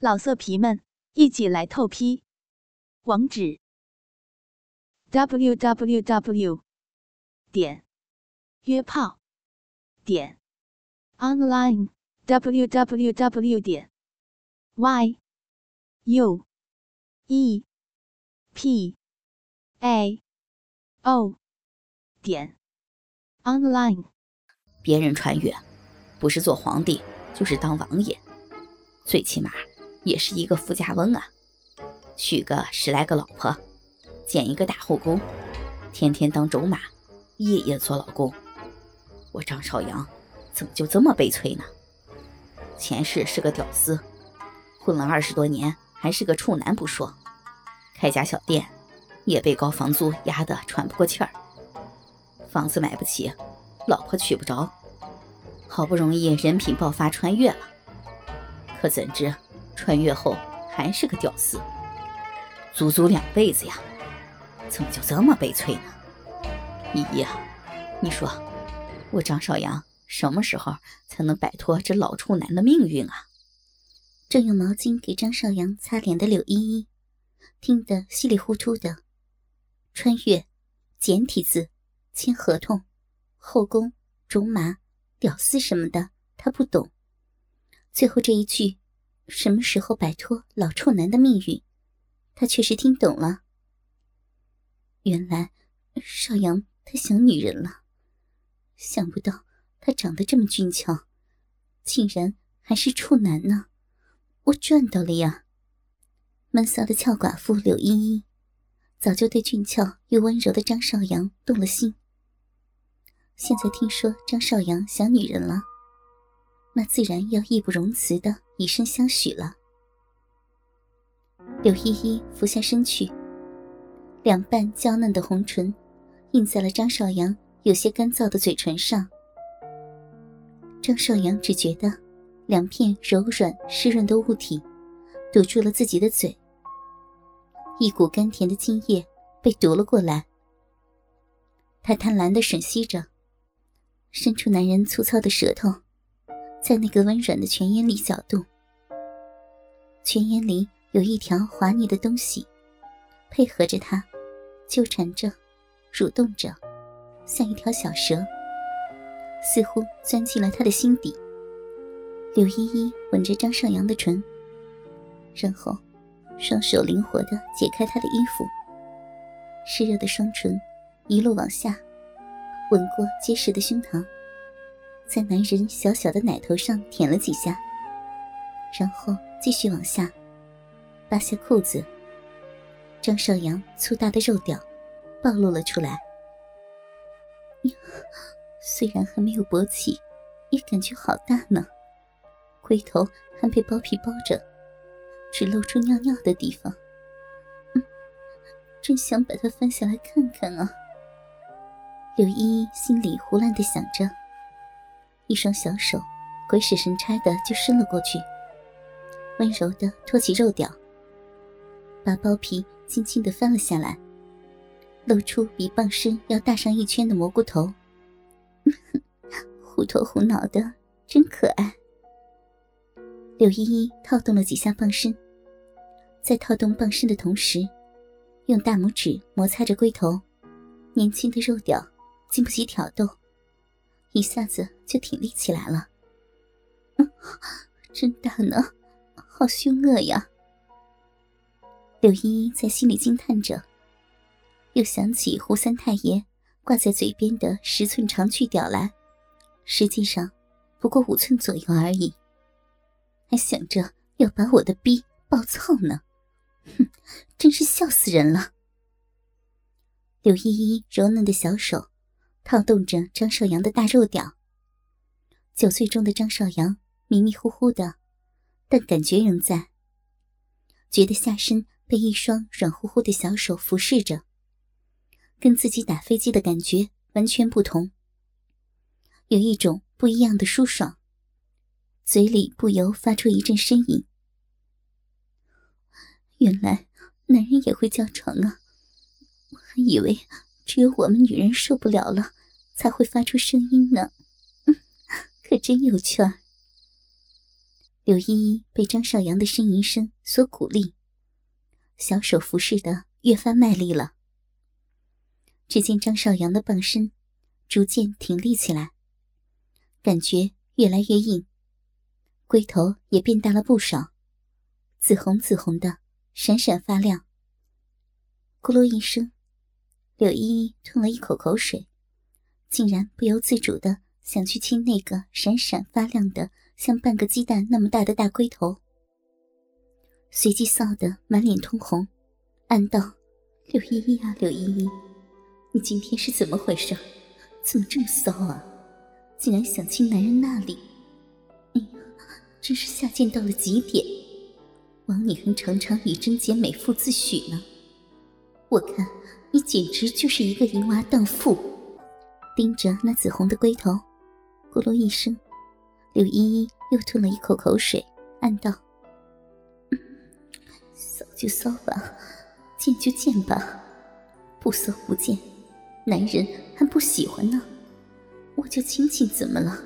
老色皮们，一起来透批！网址：w w w 点约炮点 online w w w 点 y u e p a o 点 online。别人穿越，不是做皇帝，就是当王爷，最起码。也是一个富家翁啊，娶个十来个老婆，建一个大后宫，天天当种马，夜夜做老公。我张少阳怎么就这么悲催呢？前世是个屌丝，混了二十多年还是个处男不说，开家小店也被高房租压得喘不过气儿，房子买不起，老婆娶不着，好不容易人品爆发穿越了，可怎知？穿越后还是个屌丝，足足两辈子呀，怎么就这么悲催呢？依依啊，你说我张少阳什么时候才能摆脱这老处男的命运啊？正用毛巾给张少阳擦脸的柳依依，听得稀里糊涂的。穿越，简体字，签合同，后宫，种马，屌丝什么的，他不懂。最后这一句。什么时候摆脱老处男的命运？他确实听懂了。原来少阳他想女人了，想不到他长得这么俊俏，竟然还是处男呢！我赚到了呀！闷骚的俏寡妇柳依依，早就对俊俏又温柔的张少阳动了心。现在听说张少阳想女人了。那自然要义不容辞的以身相许了。柳依依俯下身去，两瓣娇嫩的红唇印在了张少阳有些干燥的嘴唇上。张少阳只觉得两片柔软湿润的物体堵住了自己的嘴，一股甘甜的津液被夺了过来。他贪婪的吮吸着，伸出男人粗糙的舌头。在那个温软的泉眼里搅动，泉眼里有一条滑腻的东西，配合着它，纠缠着，蠕动着，像一条小蛇，似乎钻进了他的心底。柳依依吻着张少阳的唇，然后双手灵活地解开他的衣服，湿热的双唇一路往下，吻过结实的胸膛。在男人小小的奶头上舔了几下，然后继续往下，扒下裤子。张少阳粗大的肉屌暴露了出来，虽然还没有勃起，也感觉好大呢。龟头还被包皮包着，只露出尿尿的地方。嗯，真想把它翻下来看看啊！柳依依心里胡乱的想着。一双小手，鬼使神差的就伸了过去，温柔的托起肉屌，把包皮轻轻的翻了下来，露出比棒身要大上一圈的蘑菇头，虎头虎脑的，真可爱。柳依依套动了几下棒身，在套动棒身的同时，用大拇指摩擦着龟头，年轻的肉屌经不起挑逗。一下子就挺立起来了，嗯 真大呢，好凶恶呀！柳依依在心里惊叹着，又想起胡三太爷挂在嘴边的十寸长去屌来，实际上不过五寸左右而已，还想着要把我的逼暴操呢，哼，真是笑死人了！柳依依柔嫩的小手。套动着张少阳的大肉屌，酒醉中的张少阳迷迷糊糊的，但感觉仍在。觉得下身被一双软乎乎的小手俯视着，跟自己打飞机的感觉完全不同，有一种不一样的舒爽，嘴里不由发出一阵呻吟。原来男人也会叫床啊！我还以为只有我们女人受不了了。才会发出声音呢，可真有趣儿。柳依依被张少阳的呻吟声所鼓励，小手服侍的越发卖力了。只见张少阳的棒身逐渐挺立起来，感觉越来越硬，龟头也变大了不少，紫红紫红的，闪闪发亮。咕噜一声，柳依依吞了一口口水，竟然不由自主的想去亲那个闪闪发亮的。像半个鸡蛋那么大的大龟头，随即臊得满脸通红，暗道：“柳依依啊，柳依依，你今天是怎么回事？怎么这么骚啊？竟然想亲男人那里！哎呀，真是下贱到了极点！枉你还常常以贞洁美妇自诩呢。我看你简直就是一个淫娃荡妇！”盯着那紫红的龟头，咕噜一声。柳依依又吞了一口口水，暗道：“骚就骚吧，贱就贱吧，不骚不贱，男人还不喜欢呢。我就亲亲怎么了？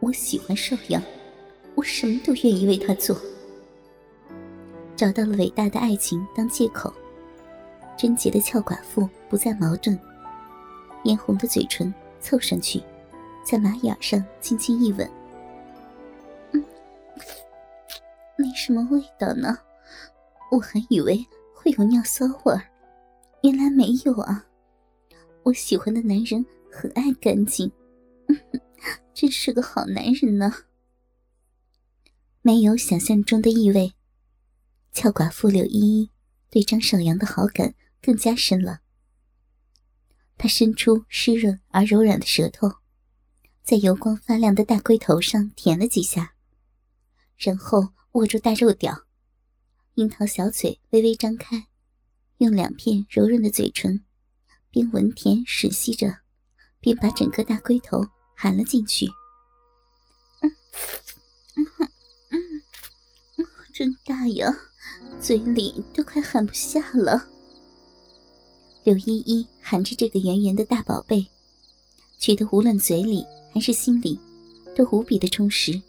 我喜欢邵阳，我什么都愿意为他做。找到了伟大的爱情当借口，贞洁的俏寡妇不再矛盾，嫣红的嘴唇凑上去，在马眼上轻轻一吻。”没什么味道呢，我还以为会有尿骚味儿，原来没有啊！我喜欢的男人很爱干净，真是个好男人呢。没有想象中的异味，俏寡妇柳依依对张少阳的好感更加深了。她伸出湿润而柔软的舌头，在油光发亮的大龟头上舔了几下。然后握住大肉屌，樱桃小嘴微微张开，用两片柔润的嘴唇，边闻甜吮吸着，边把整个大龟头含了进去。嗯嗯嗯嗯，真大呀，嘴里都快含不下了。柳依依含着这个圆圆的大宝贝，觉得无论嘴里还是心里，都无比的充实。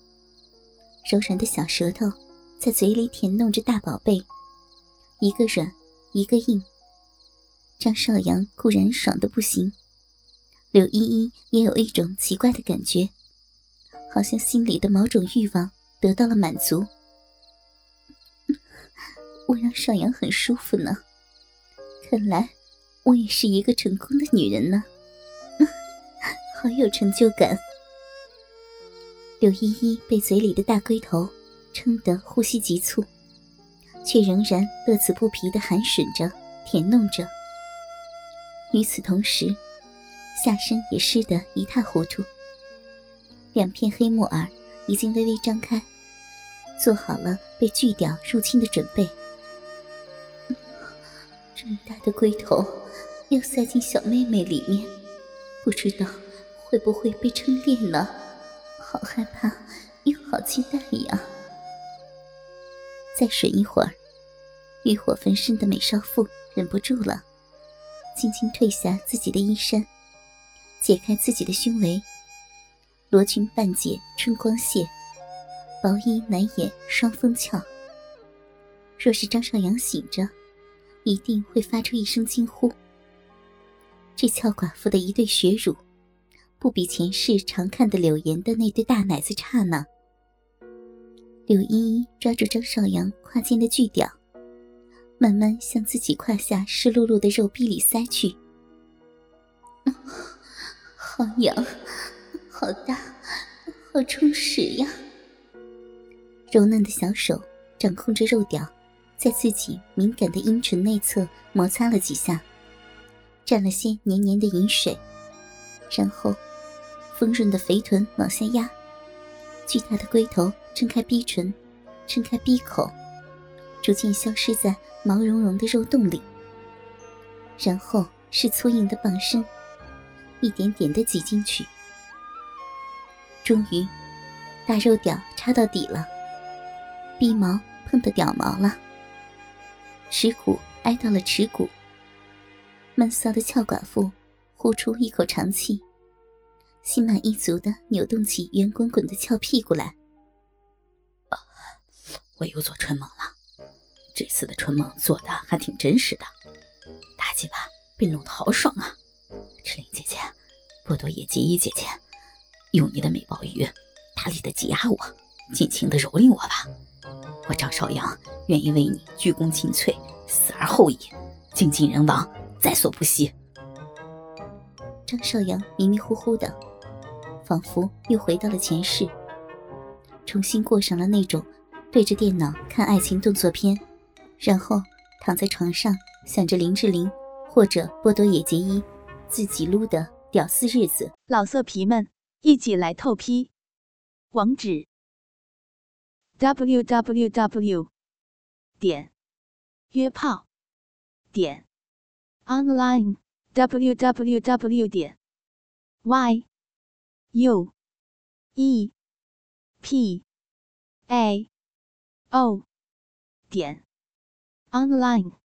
柔软的小舌头在嘴里舔弄着大宝贝，一个软，一个硬。张少阳固然爽的不行，柳依依也有一种奇怪的感觉，好像心里的某种欲望得到了满足。我让少阳很舒服呢，看来我也是一个成功的女人呢，好有成就感。柳依依被嘴里的大龟头撑得呼吸急促，却仍然乐此不疲地含吮着、舔弄着。与此同时，下身也湿得一塌糊涂，两片黑木耳已经微微张开，做好了被巨屌入侵的准备。这么大的龟头要塞进小妹妹里面，不知道会不会被撑裂呢？好害怕，又好期待呀！再吮一会儿，欲火焚身的美少妇忍不住了，轻轻褪下自己的衣衫，解开自己的胸围。罗裙半解春光泄，薄衣难掩双峰翘。若是张少阳醒着，一定会发出一声惊呼。这俏寡妇的一对血乳。不比前世常看的柳岩的那对大奶子差呢。柳依依抓住张少阳胯间的巨屌，慢慢向自己胯下湿漉漉的肉壁里塞去。好痒，好大，好充实呀！柔嫩的小手掌控着肉屌，在自己敏感的阴唇内侧摩擦了几下，沾了些黏黏的饮水，然后。丰润的肥臀往下压，巨大的龟头撑开逼唇，撑开逼口，逐渐消失在毛茸茸的肉洞里。然后是粗硬的棒身，一点点的挤进去。终于，大肉屌插到底了，逼毛碰到屌毛了，耻骨挨到了耻骨。闷骚的俏寡妇呼出一口长气。心满意足的扭动起圆滚滚的翘屁股来，啊我又做春梦了。这次的春梦做的还挺真实的，大鸡巴被弄得好爽啊！赤灵姐姐，波多野结衣姐姐，用你的美鲍鱼大力的挤压我，尽情的蹂躏我吧！我张少阳愿意为你鞠躬尽瘁，死而后已，精尽人亡，在所不惜。张少阳迷迷糊糊的，仿佛又回到了前世，重新过上了那种对着电脑看爱情动作片，然后躺在床上想着林志玲或者波多野结衣自己撸的屌丝日子。老色皮们，一起来透批！网址：w w w. 点约炮点 online。www 点 y u e. P. A. O. 点。Online。